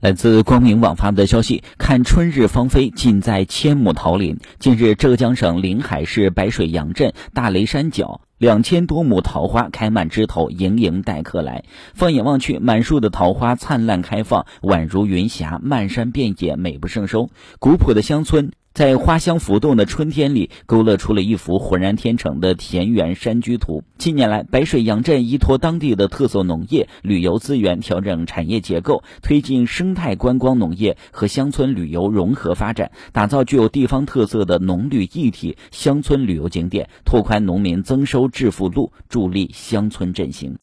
来自光明网发布的消息，看春日芳菲，尽在千亩桃林。近日，浙江省临海市白水洋镇大雷山脚，两千多亩桃花开满枝头，盈盈待客来。放眼望去，满树的桃花灿烂开放，宛如云霞，漫山遍野，美不胜收。古朴的乡村。在花香浮动的春天里，勾勒出了一幅浑然天成的田园山居图。近年来，白水洋镇依托当地的特色农业、旅游资源，调整产业结构，推进生态观光农业和乡村旅游融合发展，打造具有地方特色的农旅一体乡村旅游景点，拓宽农民增收致富路，助力乡村振兴。